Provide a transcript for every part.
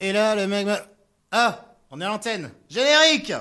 Et là, le mec me... Ah On est à l'antenne. Générique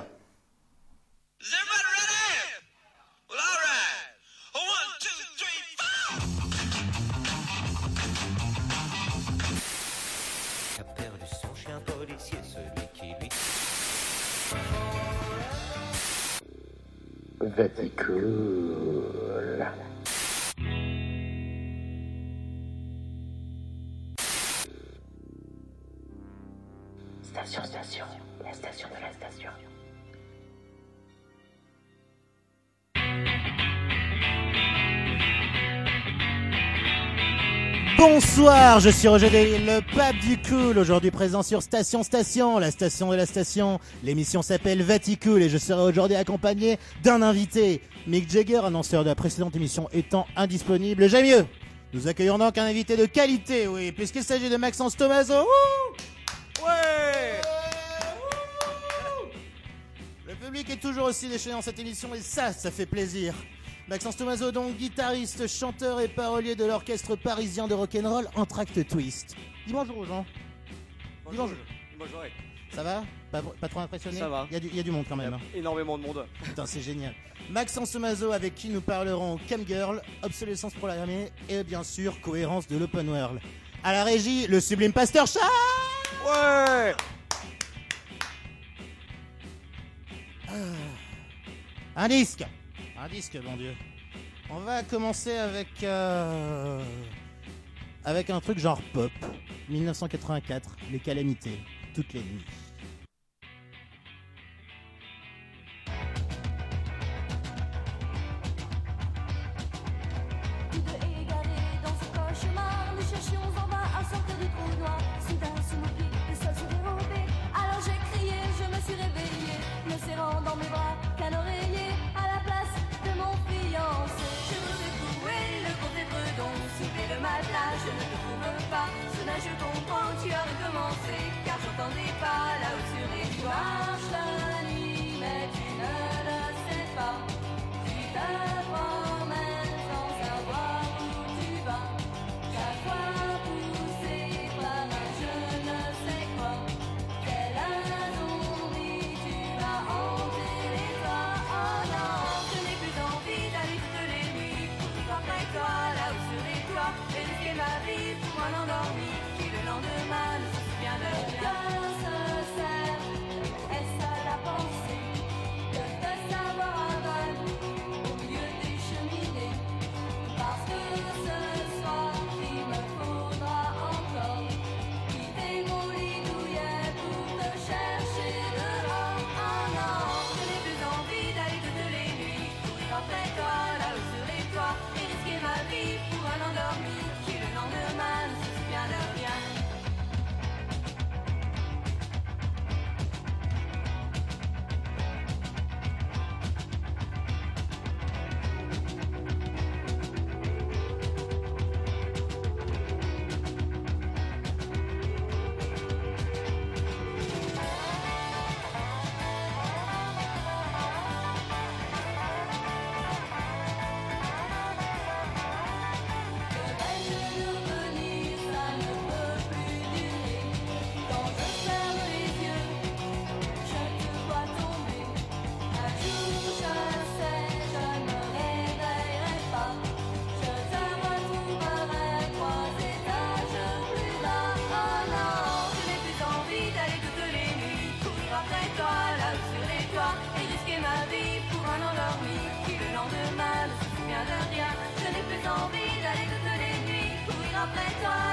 Bonsoir, je suis Roger Delille, le pape du cool, aujourd'hui présent sur Station Station, la station de la station. L'émission s'appelle Vaticool et je serai aujourd'hui accompagné d'un invité. Mick Jagger, annonceur de la précédente émission étant indisponible, j'aime mieux. Nous accueillons donc un invité de qualité, oui, puisqu'il s'agit de Maxence Tomaso. Wouh ouais Le public est toujours aussi déchaîné dans cette émission et ça, ça fait plaisir. Maxence Tomaso, donc guitariste, chanteur et parolier de l'orchestre parisien de rock'n'roll Entracte Twist. Dis bonjour aux gens. Dis bonjour. Bonjour. Ça va? Pas, pas trop impressionné? Ça va. Il y, a du- il y a du monde quand même. hein. Énormément de monde. Putain, c'est génial. Maxence Tomaso, avec qui nous parlerons Cam Girl, obsolescence programmée et bien sûr cohérence de l'open world. À la régie, le sublime Pasteur Chat Ouais Un disque Un disque, bon Dieu. On va commencer avec... euh, avec un truc genre pop. 1984, Les Calamités, toutes les nuits. Tous deux égarés dans ce cauchemar, nous cherchions en vain à sortir du trou noir. Nuits courir après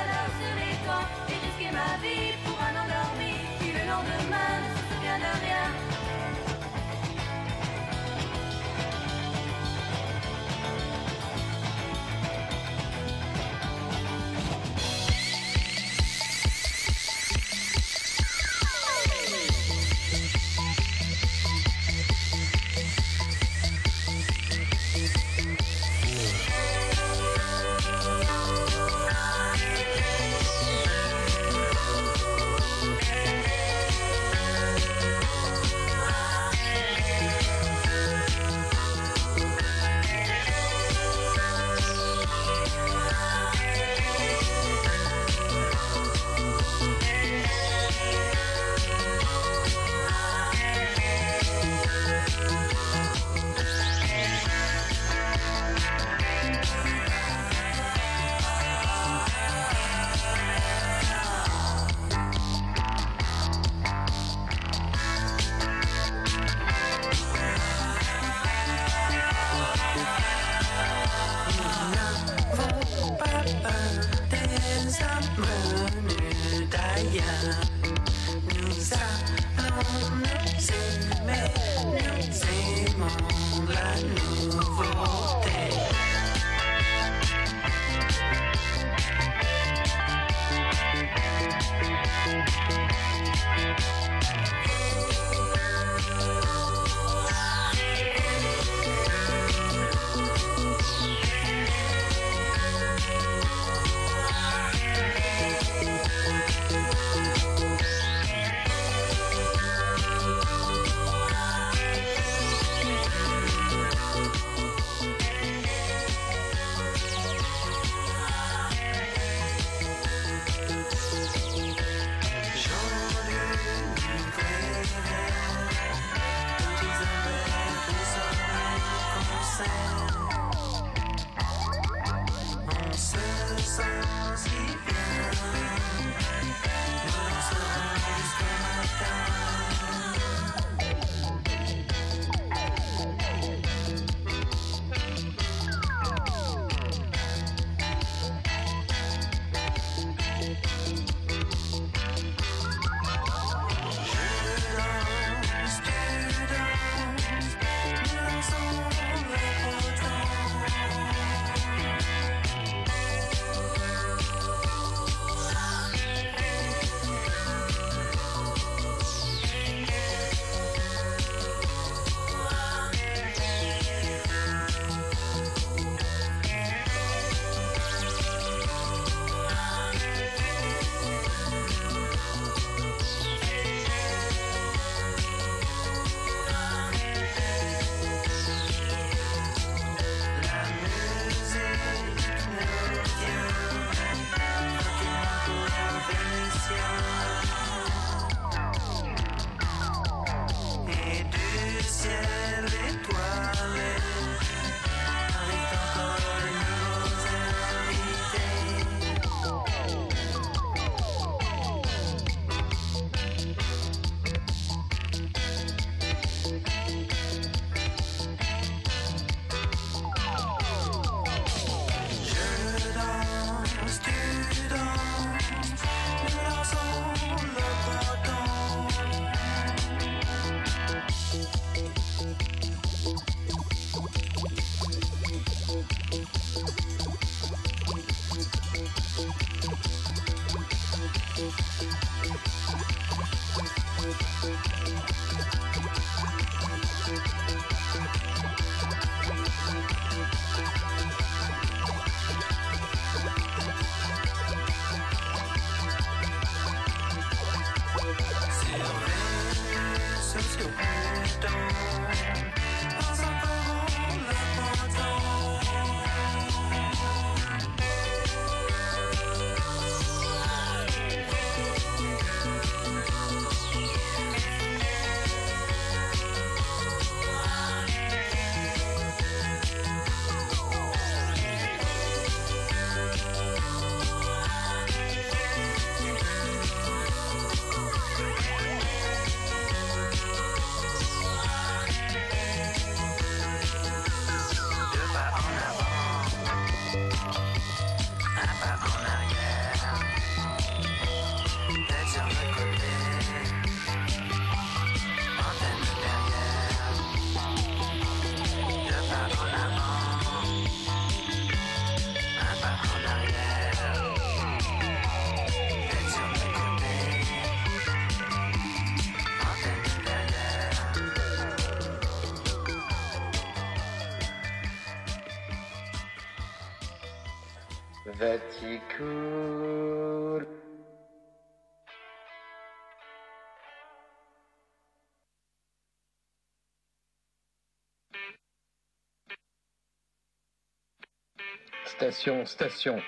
Station, station.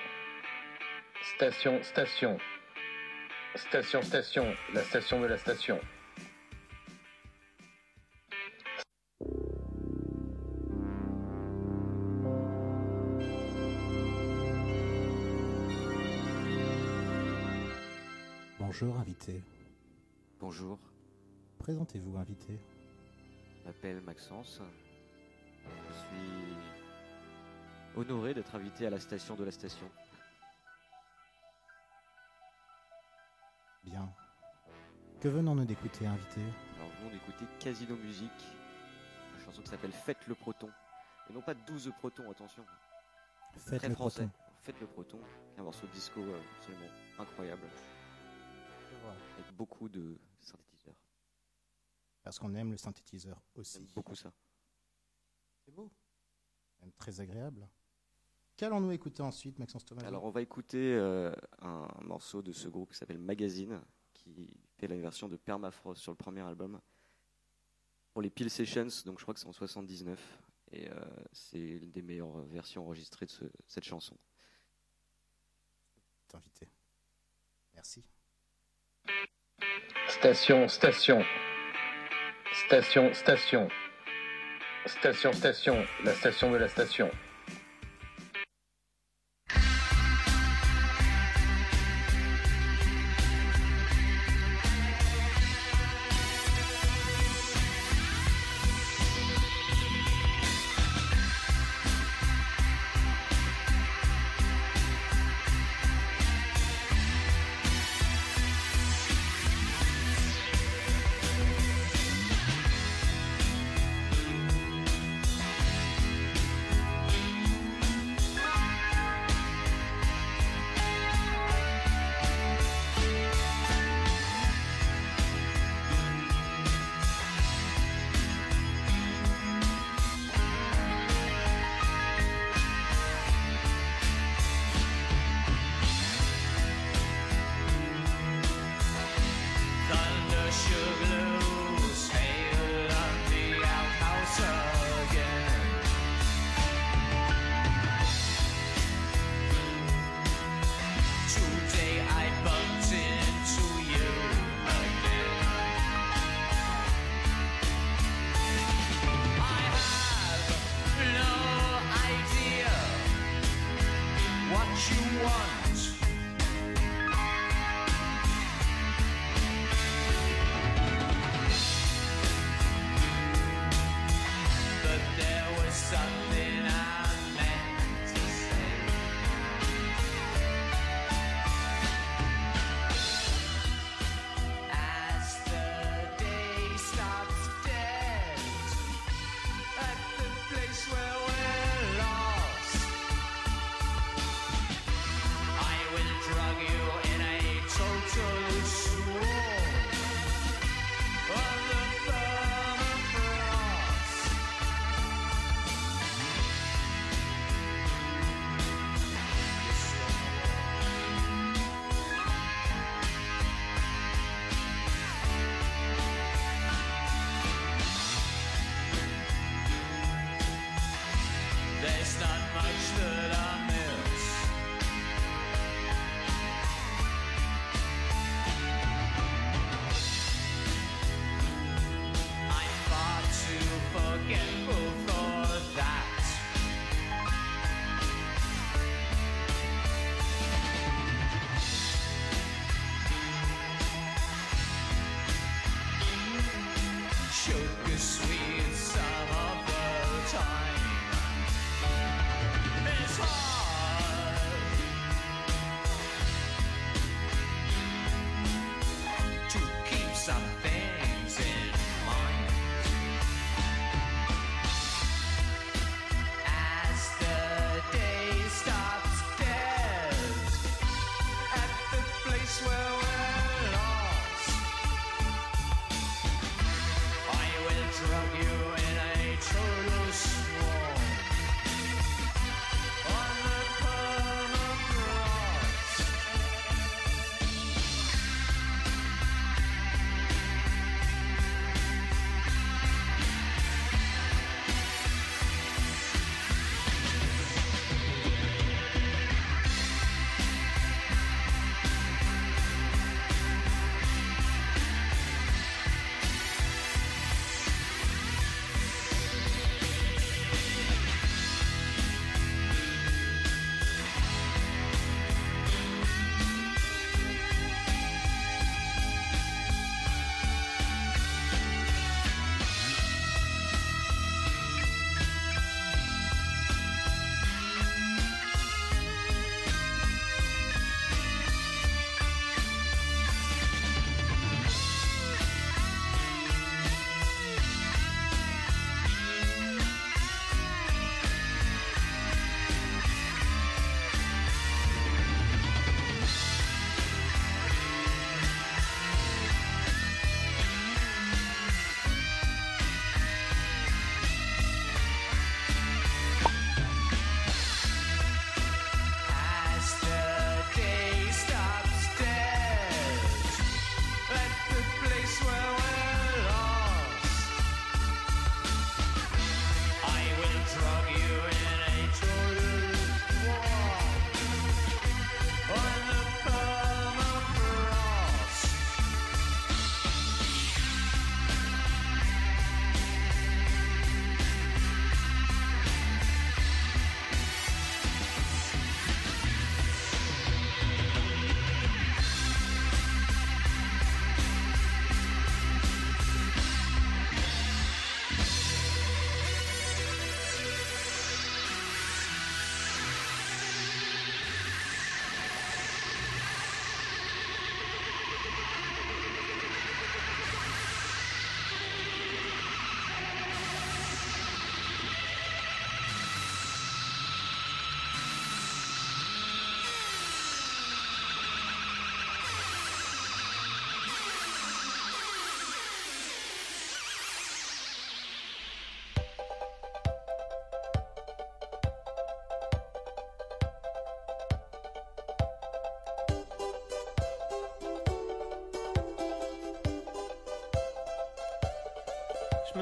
Station, station. Station, station. La station de la station. Bonjour, invité. Bonjour, Présentez-vous, invité. je m'appelle Maxence. Je suis honoré d'être invité à la station de la station. Bien. Que venons-nous d'écouter, invité? Alors, nous venons d'écouter Casino Musique, une chanson qui s'appelle Faites le Proton. Et non pas 12 protons, attention. Faites Très le français. proton. Faites le Proton, un morceau de disco euh, absolument incroyable, avec beaucoup de synthétiseurs. Parce qu'on aime le synthétiseur aussi. J'aime beaucoup ça. C'est beau. Même très agréable. Qu'allons-nous écouter ensuite, Maxence Thomas? Alors, on va écouter euh, un morceau de ce groupe qui s'appelle Magazine, qui fait la version de Permafrost sur le premier album. Pour les Peel Sessions, donc je crois que c'est en 79. Et euh, c'est une des meilleures versions enregistrées de ce- cette chanson. invité. Merci. Station, station. Station, station. Station, station. La station de la station.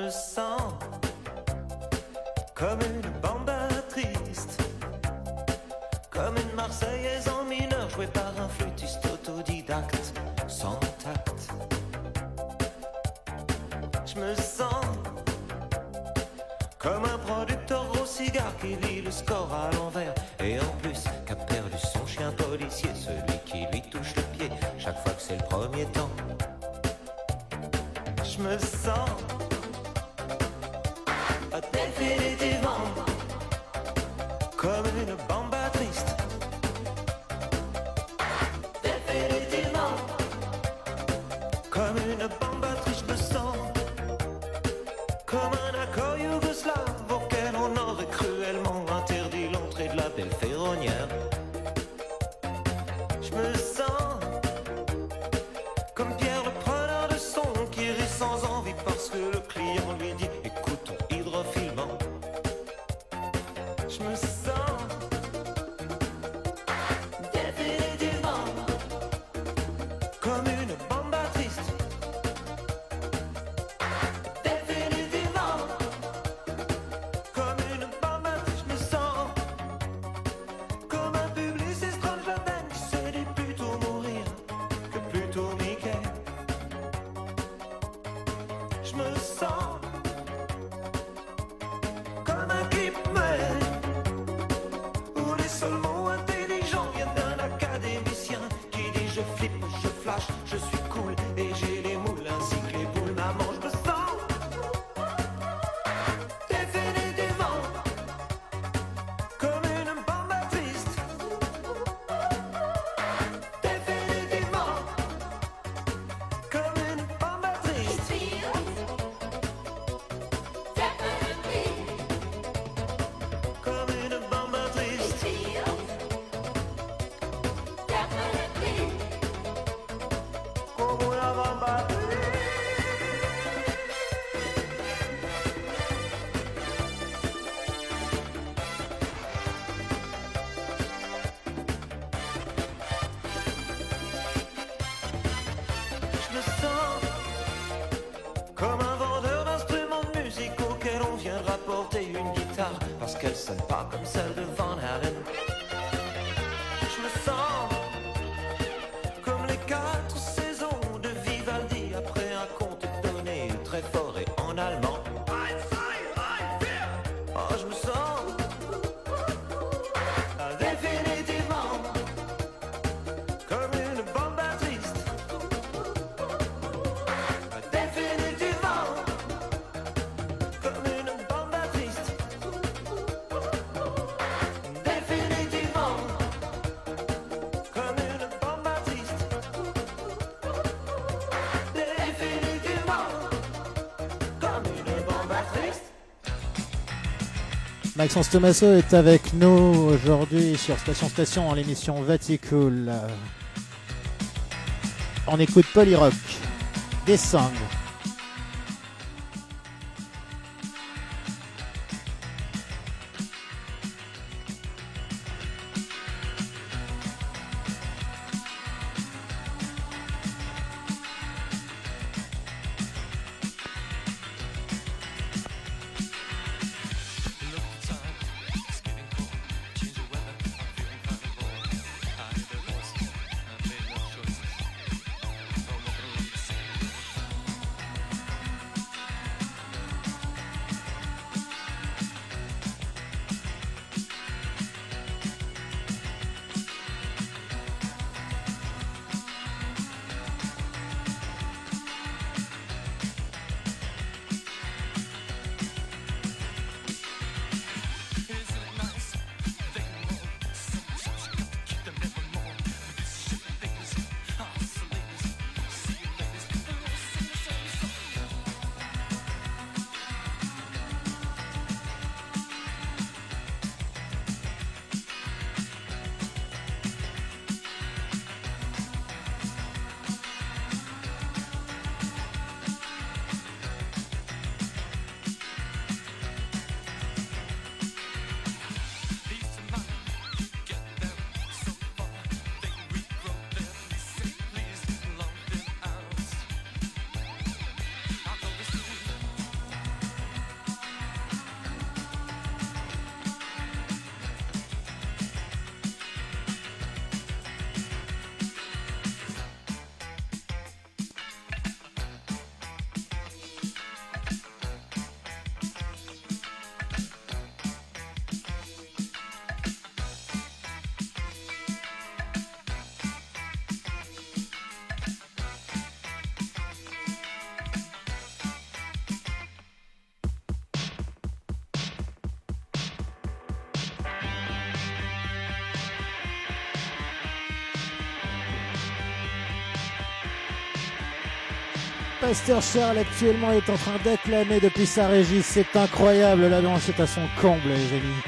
le sang comme une banda triste, comme une Marseillaise en mineur jouée par un flûtiste autodidacte sans tact. Je me sens comme un producteur au cigare qui lit le score à l'envers et en plus qu'a perdu son chien policier, celui qui lui touche le pied chaque fois que c'est le premier temps. Je me sens Maxence Thomaso est avec nous aujourd'hui sur Station Station en l'émission Vaticool. On écoute Polyrock, des. Pasteur Charles actuellement est en train d'acclamer depuis sa régie. C'est incroyable, la danse est à son comble, les amis.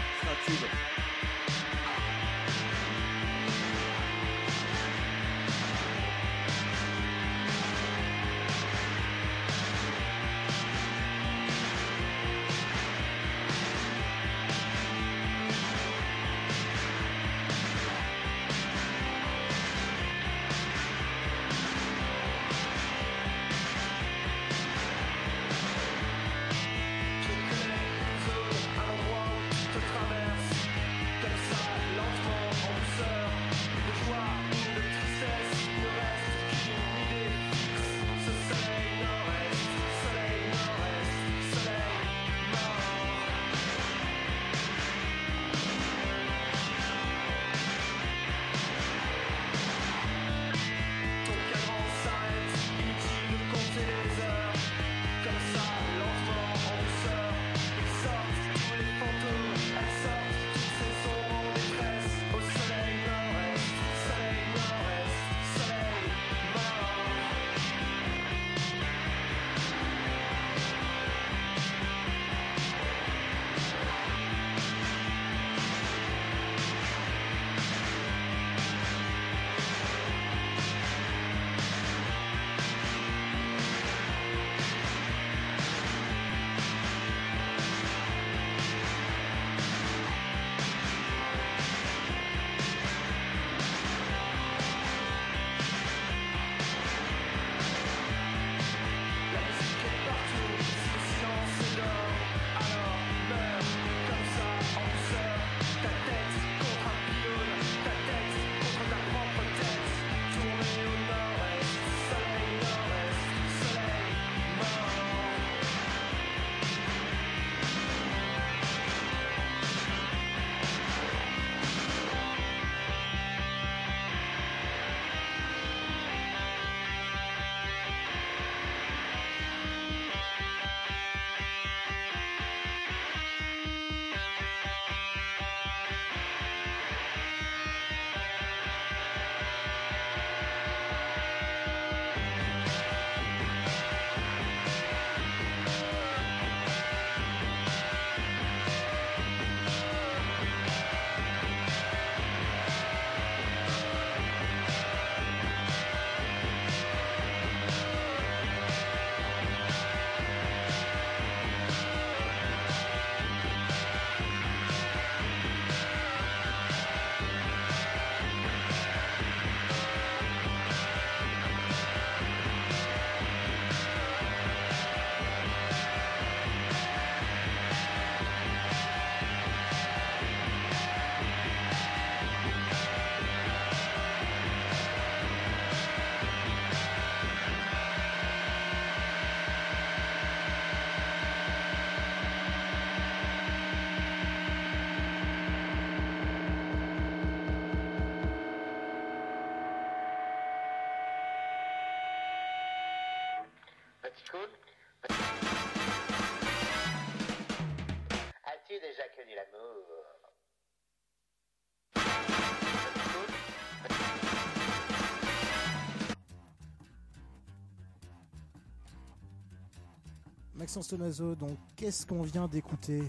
Maxence Tomaso, donc qu'est-ce qu'on vient d'écouter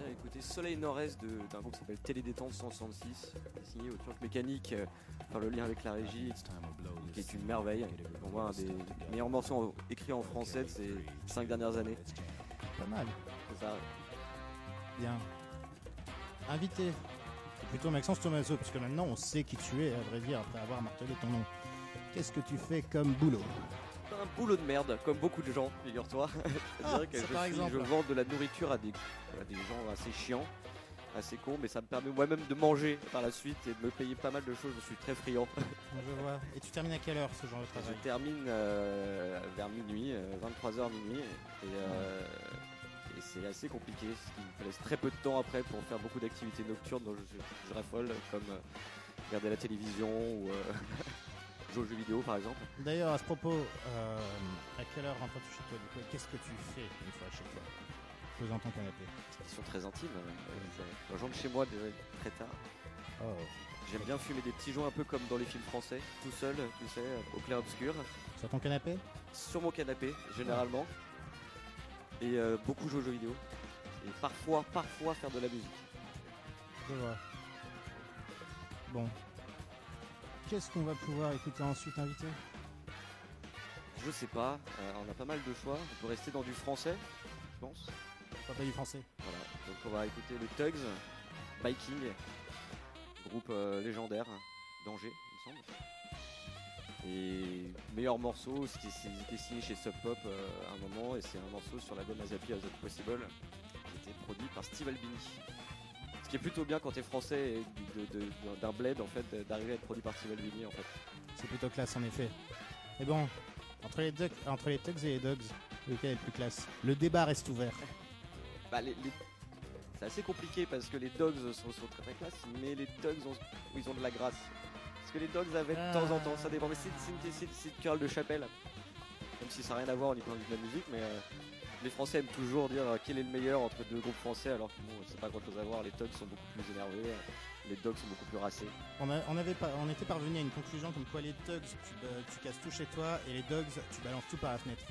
On a écouté Soleil Nord-Est de- d'un groupe qui s'appelle Télédétente 166, signé au Turc Mécanique, euh, par le lien avec la régie, qui est une merveille. Pour moi, un des meilleurs morceaux écrits en français de ces cinq dernières années. Pas mal. C'est ça. Bien. Invité. Plutôt Maxence Tomaso, parce que maintenant on sait qui tu es, à vrai dire, après avoir martelé ton nom. Qu'est-ce que tu fais comme boulot? Boulot de merde, comme beaucoup de gens, figure-toi. Je Ah, je, je vends de la nourriture à des, à des gens assez chiants, assez cons, mais ça me permet moi-même de manger par la suite et de me payer pas mal de choses. Je suis très friand. Je vois. Et tu termines à quelle heure ce genre de Je travail? termine euh, vers minuit, 23h minuit, et, euh, et c'est assez compliqué, ce qui me laisse très peu de temps après pour faire beaucoup d'activités nocturnes dont je, je raffole, comme euh, regarder la télévision ou euh, jouer aux jeux vidéo par exemple. D'ailleurs, à ce propos, euh, à quelle heure rentres-tu chez toi du coup Qu'est-ce que tu fais une fois chez toi? Posant ton canapé. Qui sont très intimes. Euh, je rentre chez moi déjà très tard. Oh. J'aime bien fumer des petits joints un peu comme dans les films français, tout seul, tu sais, au clair obscur, Sur ton canapé? Sur mon canapé généralement, et euh, beaucoup jouer aux jeux vidéo, et parfois, parfois faire de la musique. Je vois. Bon. Qu'est-ce qu'on va pouvoir écouter ensuite, invité Je sais pas, euh, on a pas mal de choix, on peut rester dans du français, je pense. Pas du français. Voilà, donc on va écouter les Tugs, Biking, groupe euh, légendaire, Danger, il me semble. Et meilleur morceau, c'était c'était signé chez Sub Pop euh, à un moment, et c'est un morceau sur l'album As Happy As Possible, qui était produit par Steve Albini. Ce qui est plutôt bien quand t'es français et d'un bled en fait, d'arriver à être produit par Steve Albini en fait. C'est plutôt classe en effet. Mais bon, entre les, entre les Tugs et les Dogs, lequel est le plus classe? Le débat reste ouvert. Bah, les- les- C'est assez compliqué parce que les dogs sont, sont très très classe, mais les dogs ont, ils ont de la grâce. Parce que les dogs avaient de temps en temps, ça dépend. Mais c'est une, querelle de chapelle. Même si ça n'a rien à voir au niveau de la musique, mais euh, les Français aiment toujours dire euh, quel est le meilleur entre deux groupes français, alors que bon, c'est pas grand chose à voir. Les dogs sont beaucoup plus énervés, euh, les dogs sont beaucoup plus racés. On, a- on avait pas, on était parvenu à une conclusion comme quoi les Tugs, tu, ba- tu casses tout chez toi et les Dogs, tu balances tout par la fenêtre.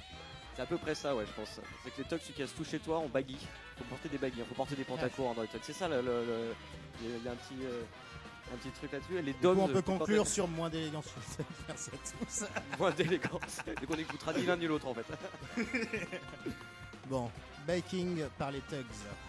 C'est à peu près ça, ouais, je pense. C'est que les tugs, tu casses tout chez toi en baggy. Faut porter des baggy, faut porter des pantacours hein, dans les tugs. C'est ça, le, il y a- un petit, euh, un petit truc là-dessus. Les dogs. on peut porter- conclure sur moins d'élégance. Merci à tous. Moins d'élégance. Donc on écoutera ni l'un ni l'autre en fait. Bon, Baking par les Tugs.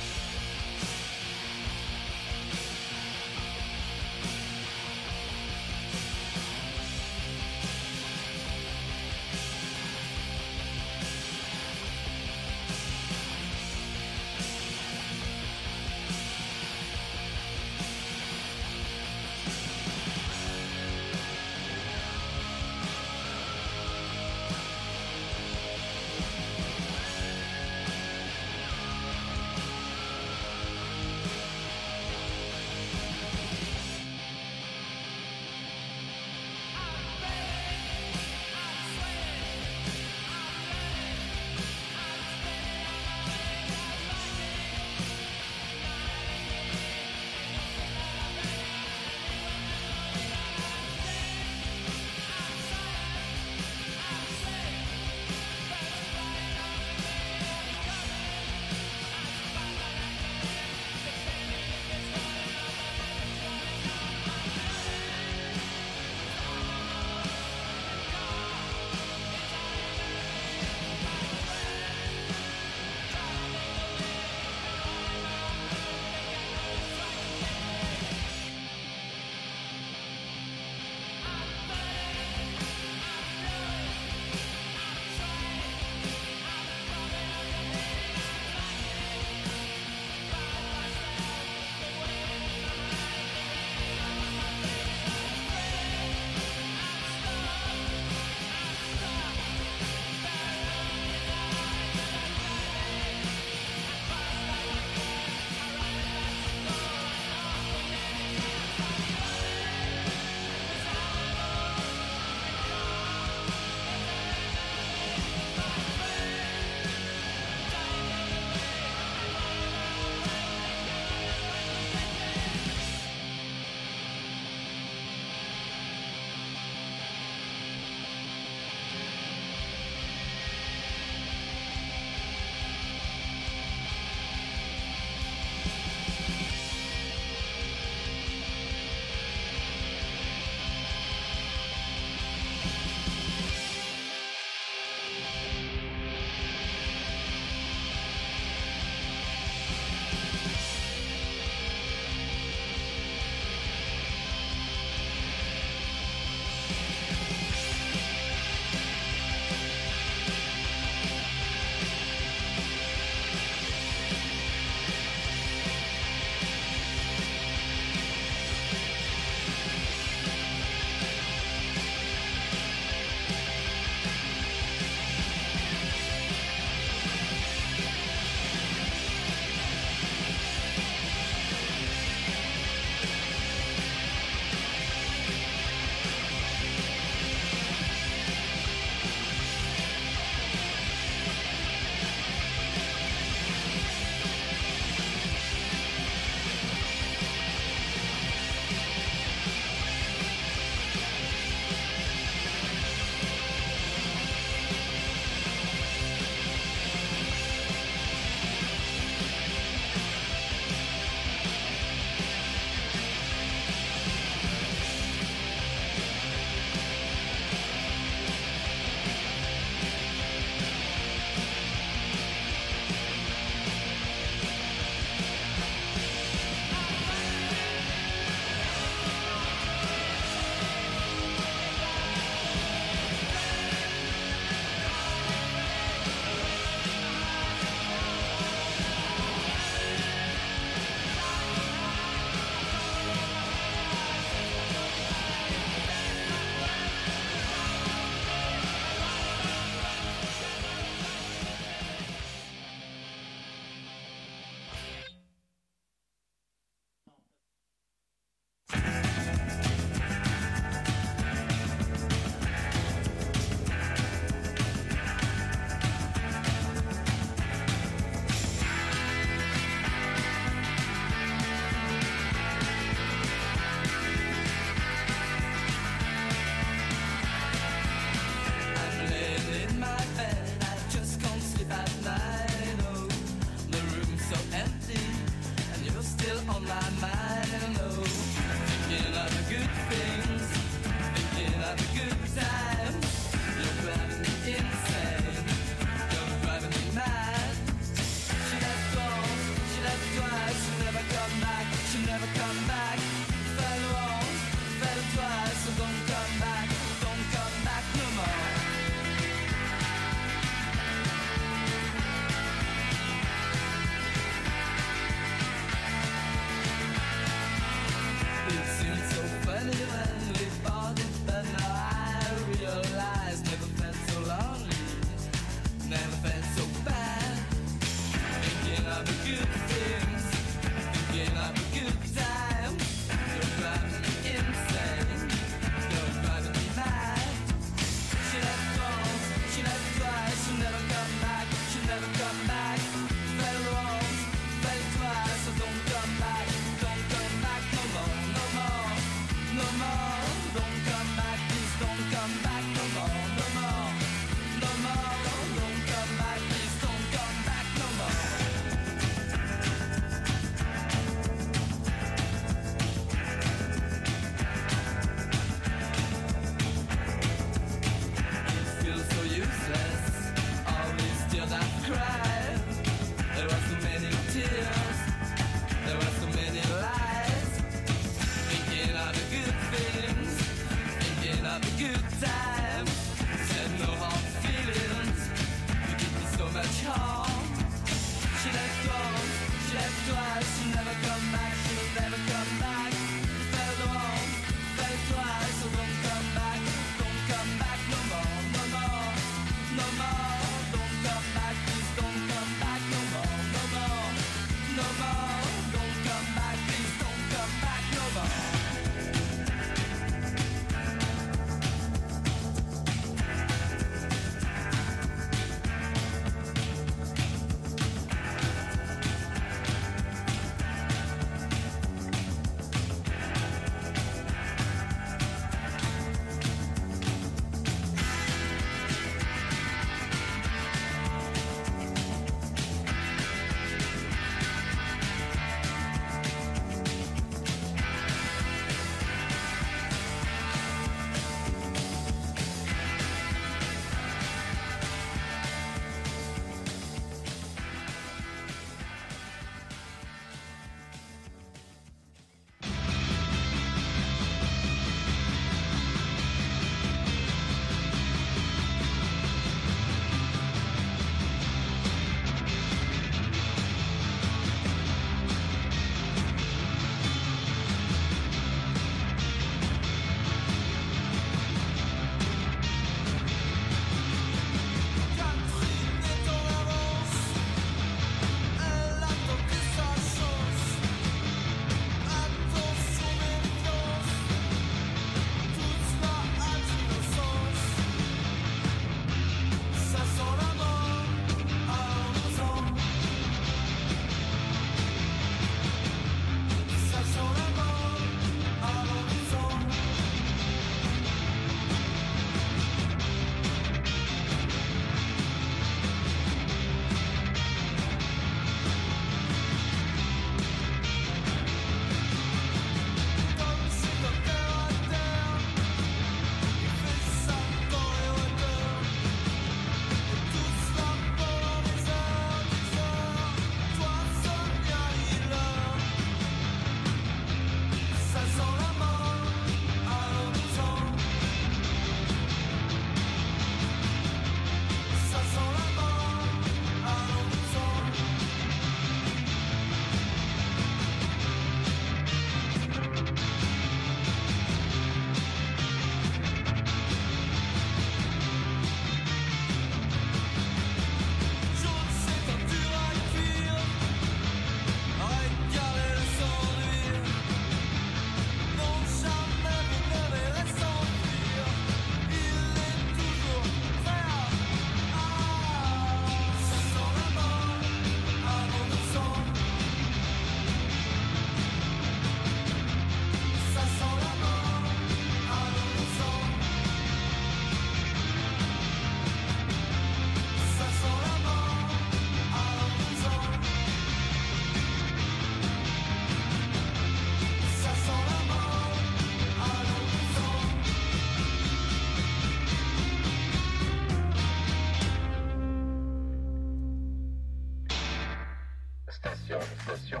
Station, station.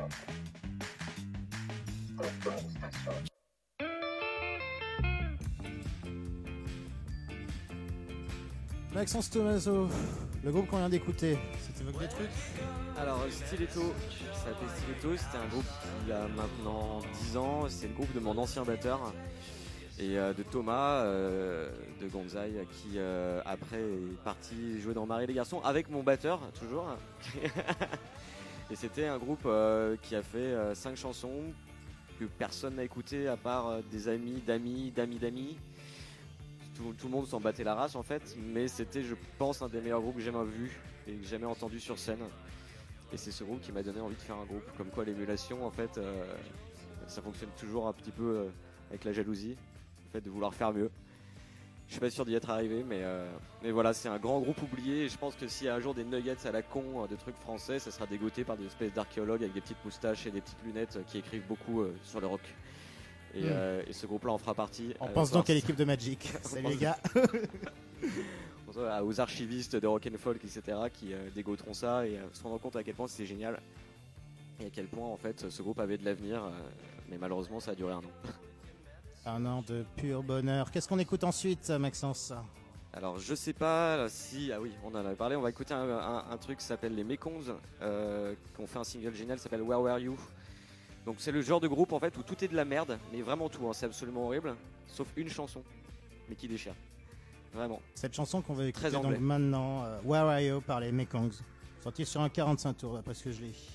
Maxence Tomaso, le groupe qu'on vient d'écouter, c'était votre des trucs Alors Stiletto, ça s'appelait Stiletto, c'était un groupe qui a maintenant 10 ans, c'est le groupe de mon ancien batteur et euh, de Thomas euh, de Gonzaï qui euh, après est parti jouer dans Marie les garçons avec mon batteur toujours et c'était un groupe euh, qui a fait 5 chansons que personne n'a écouté à part euh, des amis d'amis d'amis d'amis. Tout, le monde s'en battait la race en fait, mais c'était je pense un des meilleurs groupes que j'ai jamais vu et que jamais entendu sur scène. Et c'est ce groupe qui m'a donné envie de faire un groupe. Comme quoi l'émulation, en fait, euh, ça fonctionne toujours un petit peu euh, avec la jalousie, le fait de vouloir faire mieux. Je suis pas sûr d'y être arrivé, mais, euh, mais voilà, c'est un grand groupe oublié. Et je pense que s'il y a un jour des nuggets à la con euh, de trucs français, ça sera dégoté par des espèces d'archéologues avec des petites moustaches et des petites lunettes euh, qui écrivent beaucoup euh, sur le rock. Et, Mm. euh, et ce groupe-là en fera partie. On pense donc à l'équipe de Magic. Salut les gars. On pense à- aux archivistes de rock and folk, etc., qui dégoteront ça et se rendront compte à quel point c'était génial et à quel point en fait ce groupe avait de l'avenir. mais malheureusement, ça a duré un an. Un an de pur bonheur. Qu'est-ce qu'on écoute ensuite, Maxence Alors je sais pas si ah oui on en avait parlé on va écouter un, un- un truc qui s'appelle les Mekons euh, qu'on fait un single génial qui s'appelle Where Were You donc c'est le genre de groupe en fait où tout est de la merde mais vraiment tout hein, c'est absolument horrible sauf une chanson mais qui déchire vraiment Cette chanson qu'on va écouter Très donc maintenant, euh, Where Are You par les Mekongs. Sorti sur un 45 tours, d'après ce que je lis.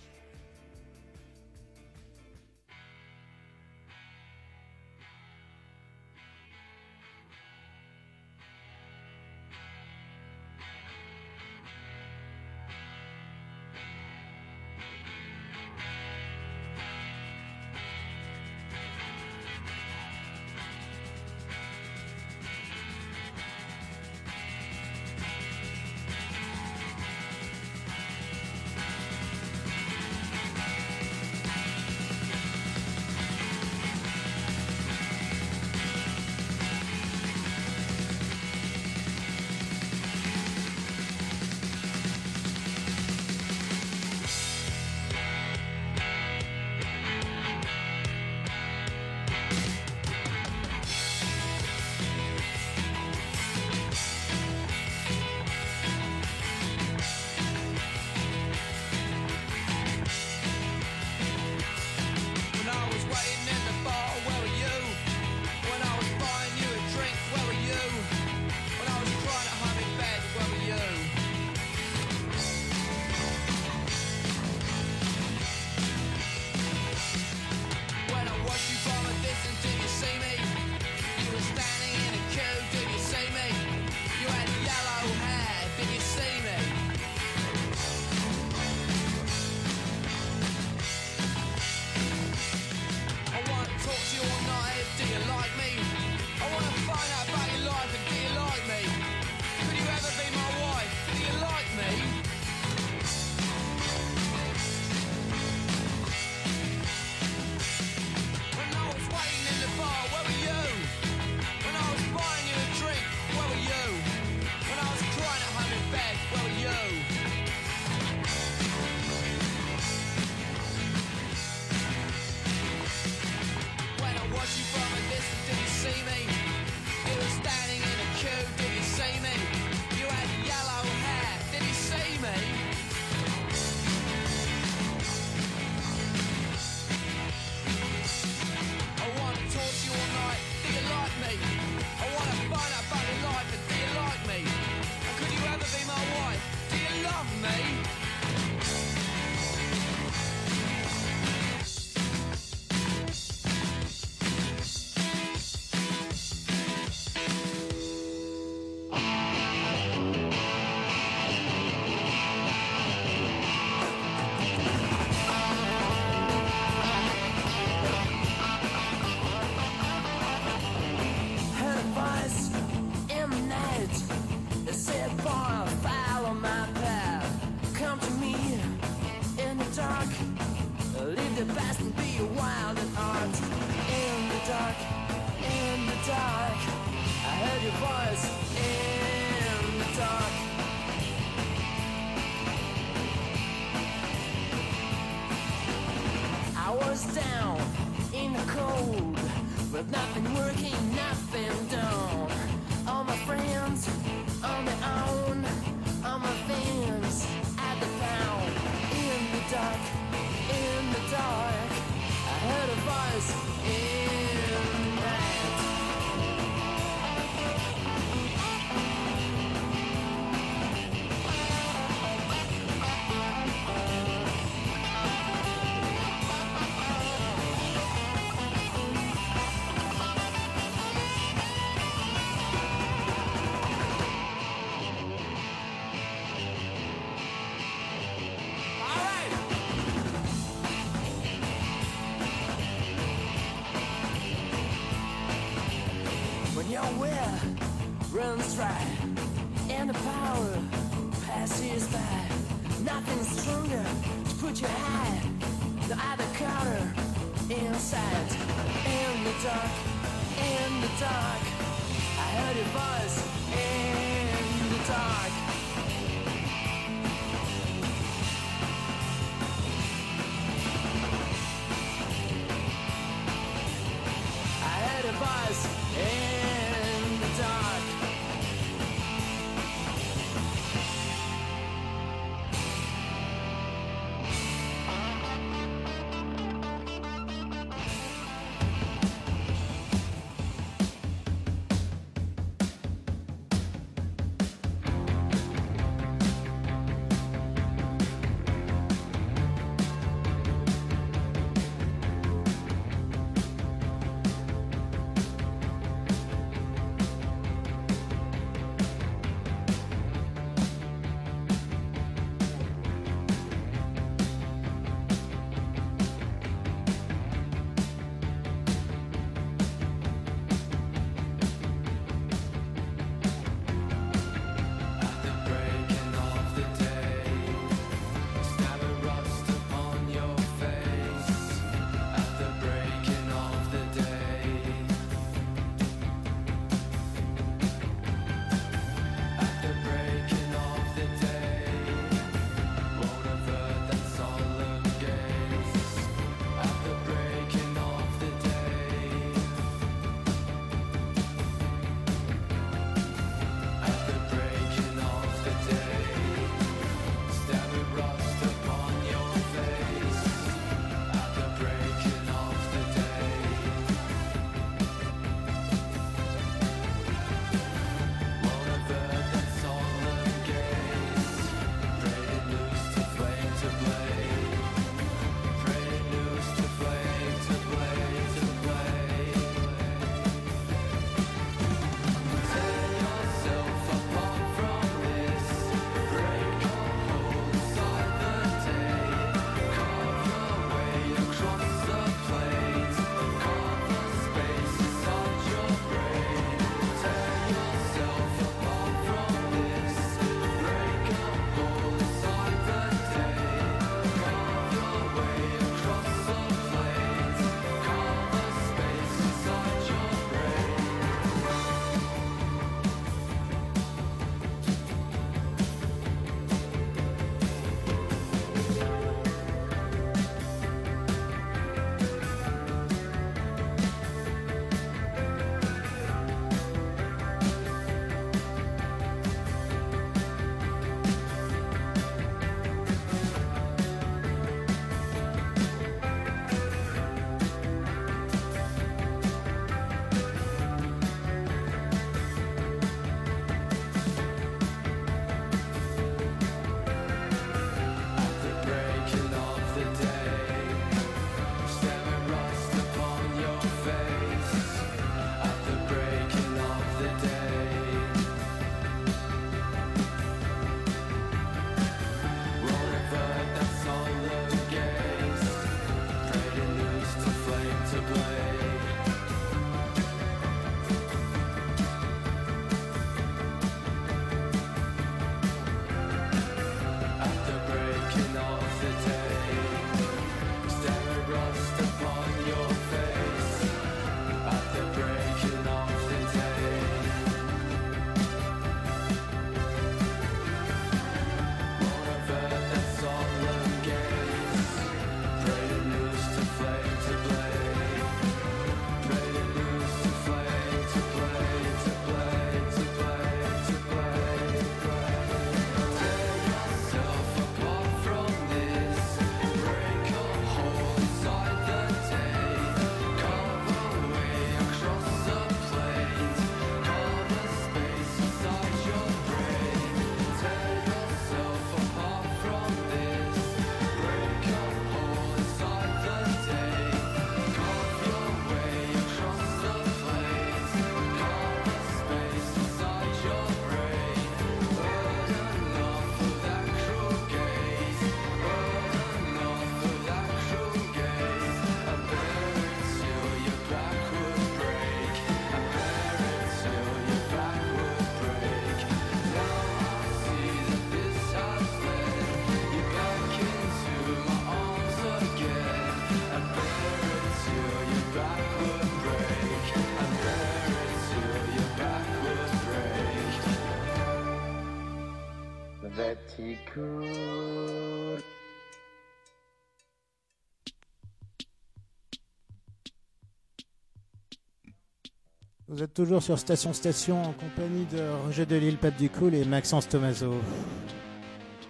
Vous êtes toujours sur Station Station en compagnie de Roger Delille, Pape Ducoul et Maxence Tomaso.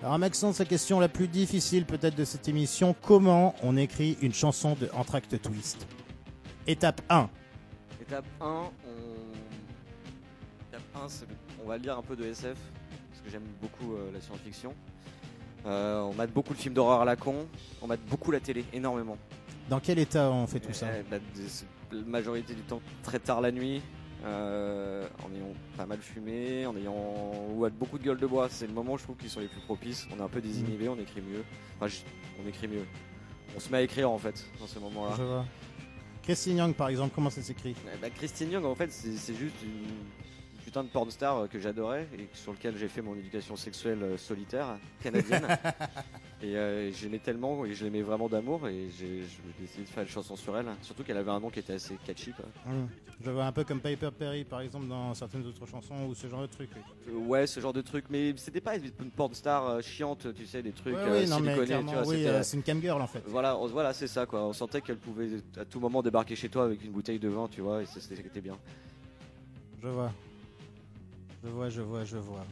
Alors Maxence, la question la plus difficile peut-être de cette émission, comment on écrit une chanson de Entracte Twist? Étape 1. Étape 1, on... Étape 1, c'est- on va lire un peu de SF, parce que j'aime beaucoup euh, la science-fiction. Euh, on mate beaucoup de films d'horreur à la con, on mate beaucoup la télé, énormément. Dans quel état on fait tout ça? Euh, bah, la majorité du temps très tard la nuit, euh, en ayant pas mal fumé, en ayant ou à beaucoup de gueule de bois. C'est le moment, je trouve, qui sont les plus propices. On est un peu désinhibé, on écrit mieux. Enfin, je- on écrit mieux. On se met à écrire en fait dans ce moment-là. Je vois. Christine Young par exemple, comment ça s'écrit? Eh bah, Christine Young, en fait, c'est c'est juste une putain de porn star euh, que j'adorais et sur lequel j'ai fait mon éducation sexuelle euh, solitaire canadienne. et euh, je l'aimais tellement et je l'aimais vraiment d'amour et j'ai décidé de faire une chanson sur elle. Surtout qu'elle avait un nom qui était assez catchy. Quoi. Hum. Je vois un peu comme Piper Perry par exemple dans certaines autres chansons ou ce genre de trucs. oui. Euh, ouais, ce genre de truc, mais c'était pas une porn star euh, chiante, tu sais, des trucs Ouais, euh, oui, non, mais siliconés, clairement, tu vois, oui, c'est une cam girl en fait. Voilà, on- voilà, c'est ça quoi. On sentait qu'elle pouvait à tout moment débarquer chez toi avec une bouteille de vin, tu vois, et c'était bien. Je vois. Je vois, je vois, je vois.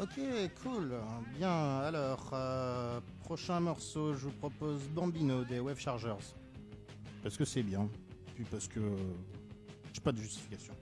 Ok, cool. Bien, alors, euh, prochain morceau, je vous propose Bambino des Wave Chargers. Parce que c'est bien. Puis parce que. euh, J'ai pas de justification.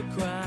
The shepherd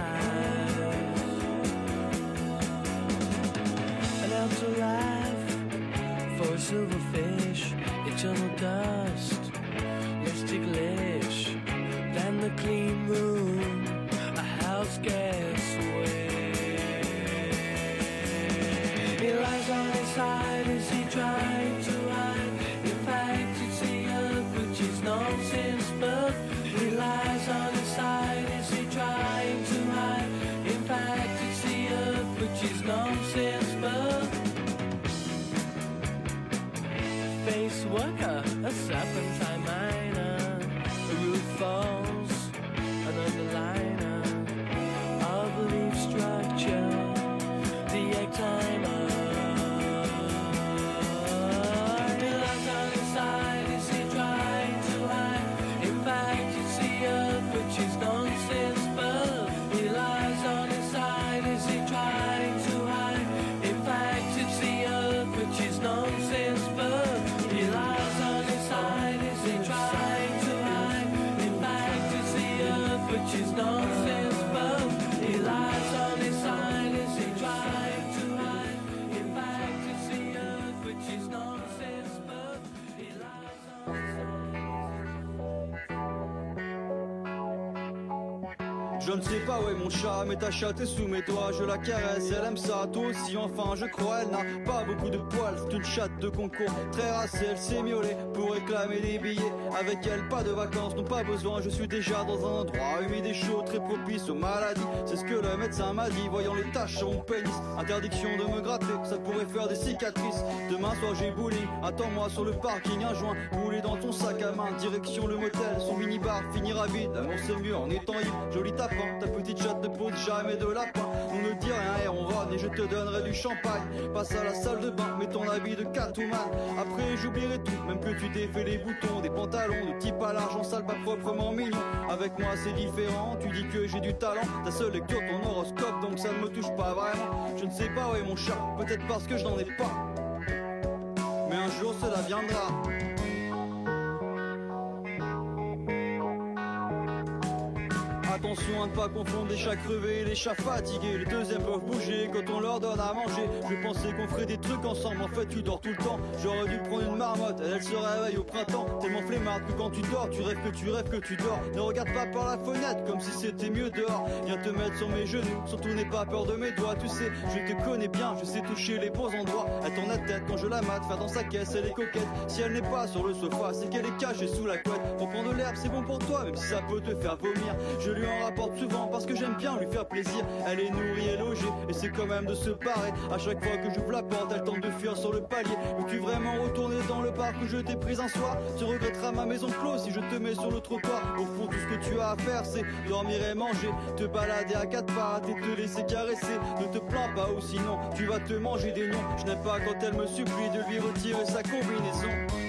mon chat, mais ta chatte sous mes doigts, je la caresse, elle aime ça, toi aussi, enfin, je crois, elle n'a pas beaucoup de poils, c'est une chatte de concours, très racée, elle s'est miaulée pour réclamer des billets, avec elle, pas de vacances, non pas besoin, je suis déjà dans un endroit humide et chaud, très propice aux maladies, c'est ce que le médecin m'a dit, voyant les taches sur mon pénis, interdiction de me gratter, ça pourrait faire des cicatrices, demain soir j'ai bowling, attends-moi sur le parking, un joint, roulé dans ton sac à main, direction le motel, son minibar finira vide, l'amour c'est mieux en étant libre, joli tapin, ta petite chatte ne pose jamais de lapin, on ne dit rien et on rône et je te donnerai du champagne, passe à la salle de bain, mets ton habit de Catwoman, après j'oublierai tout, même que tu défais les boutons, des pantalons de type à l'argent sale, pas proprement mignon, avec moi c'est différent, tu dis que j'ai du talent, ta seule lecture ton horoscope, donc ça ne me touche pas vraiment, je ne sais pas où est mon chat, peut-être parce que je n'en ai pas, mais un jour cela viendra. Attention à ne pas confondre les chats crevés et les chats fatigués. Les deuxièmes peuvent bouger quand on leur donne à manger. Je pensais qu'on ferait des trucs ensemble, en fait tu dors tout le temps. J'aurais dû prendre une marmotte, elle, se réveille au printemps. Tellement flemmarde que quand tu dors, tu rêves que tu rêves que tu dors. Ne regarde pas par la fenêtre comme si c'était mieux dehors. Viens te mettre sur mes genoux, surtout n'aie pas peur de mes doigts. Tu sais, je te connais bien, je sais toucher les bons endroits. Elle tourne la tête quand je la mate, faire dans sa caisse, elle est coquette. Si elle n'est pas sur le sofa, c'est qu'elle est cachée sous la couette. Pour prendre de l'herbe, c'est bon pour toi, même si ça peut te faire vomir. Je lui rapporte souvent parce que j'aime bien lui faire plaisir. Elle est nourrie et logée, et c'est quand même de se parer. À chaque fois que j'ouvre la porte, elle tente de fuir sur le palier. Veux-tu vraiment retourner dans le parc où je t'ai pris un soir? Tu regretteras ma maison close si je te mets sur le trottoir. Au fond, tout ce que tu as à faire, c'est dormir et manger, te balader à quatre pattes et te laisser caresser. Ne te plains pas ou sinon tu vas te manger des noms. Je n'aime pas quand elle me supplie de lui retirer sa combinaison.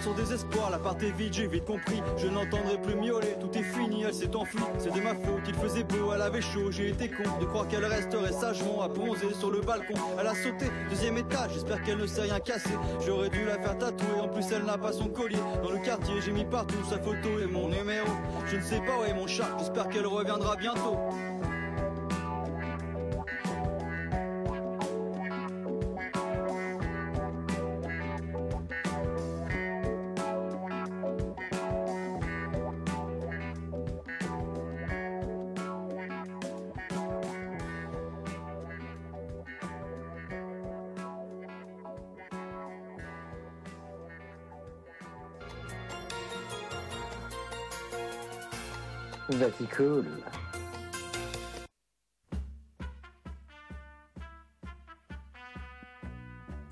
Sur désespoir, la part est vide, j'ai vite compris. Je n'entendrai plus miauler, tout est fini, elle s'est enfuie. C'est de ma faute, il faisait beau, elle avait chaud, j'ai été con de croire qu'elle resterait sagement à bronzer sur le balcon. Elle a sauté, deuxième étage, j'espère qu'elle ne s'est rien cassé. J'aurais dû la faire tatouer, en plus elle n'a pas son collier. Dans le quartier, j'ai mis partout sa photo et mon numéro. Je ne sais pas où est mon chat, j'espère qu'elle reviendra bientôt.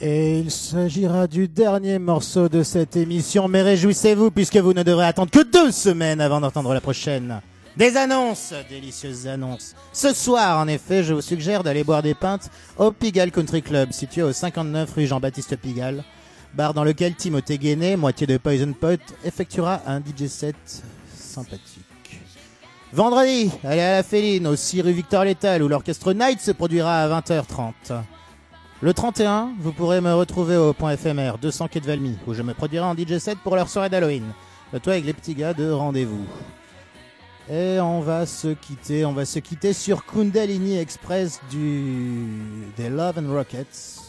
Et il s'agira du dernier morceau de cette émission, mais réjouissez-vous puisque vous ne devrez attendre que deux semaines avant d'entendre la prochaine. Des annonces, délicieuses annonces. Ce soir, en effet, je vous suggère d'aller boire des pintes au Pigalle Country Club, situé au 59 rue Jean-Baptiste Pigalle, bar dans lequel Timothée Guéné, moitié de Poison Pot, effectuera un DJ set sympathique. Vendredi, allez à la Féline, au 6 rue Victor Létal, où l'orchestre Night se produira à 20h30. Le 31, vous pourrez me retrouver au point éphémère 200 quai de Valmy, où je me produirai en DJ set pour leur soirée d'Halloween. Le toit avec les petits gars de rendez-vous. Et on va se quitter, on va se quitter sur Kundalini Express du des Love and Rockets.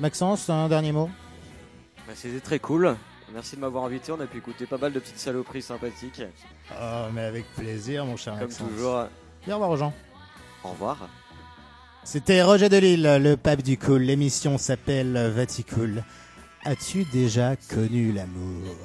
Maxence, un dernier mot? Bah, C'était très cool. Merci de m'avoir invité. On a pu écouter pas mal de petites saloperies sympathiques. Oh, mais avec plaisir, mon cher. Comme toujours. Et au revoir aux gens. Au revoir. C'était Roger Delille, le pape du cool. L'émission s'appelle Vaticool. As-tu déjà connu l'amour?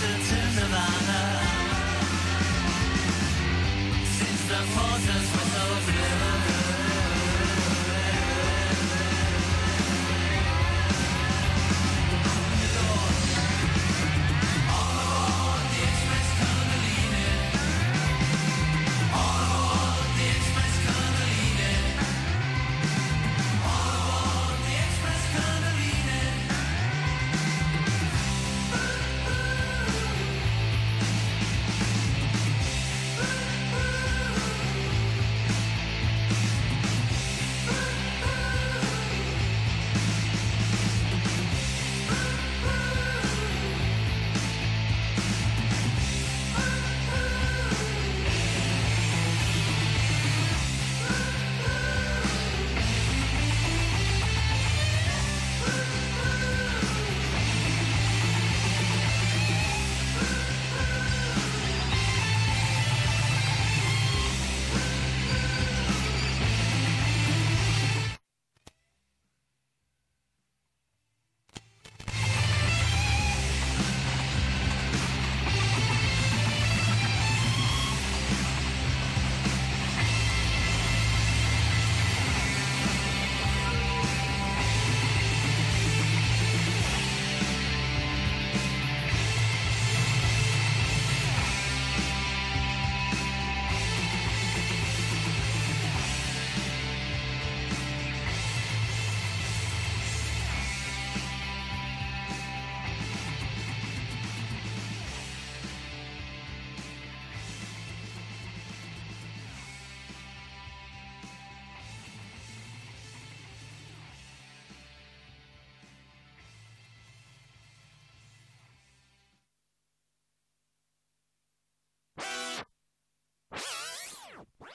to Nirvana. Since the forces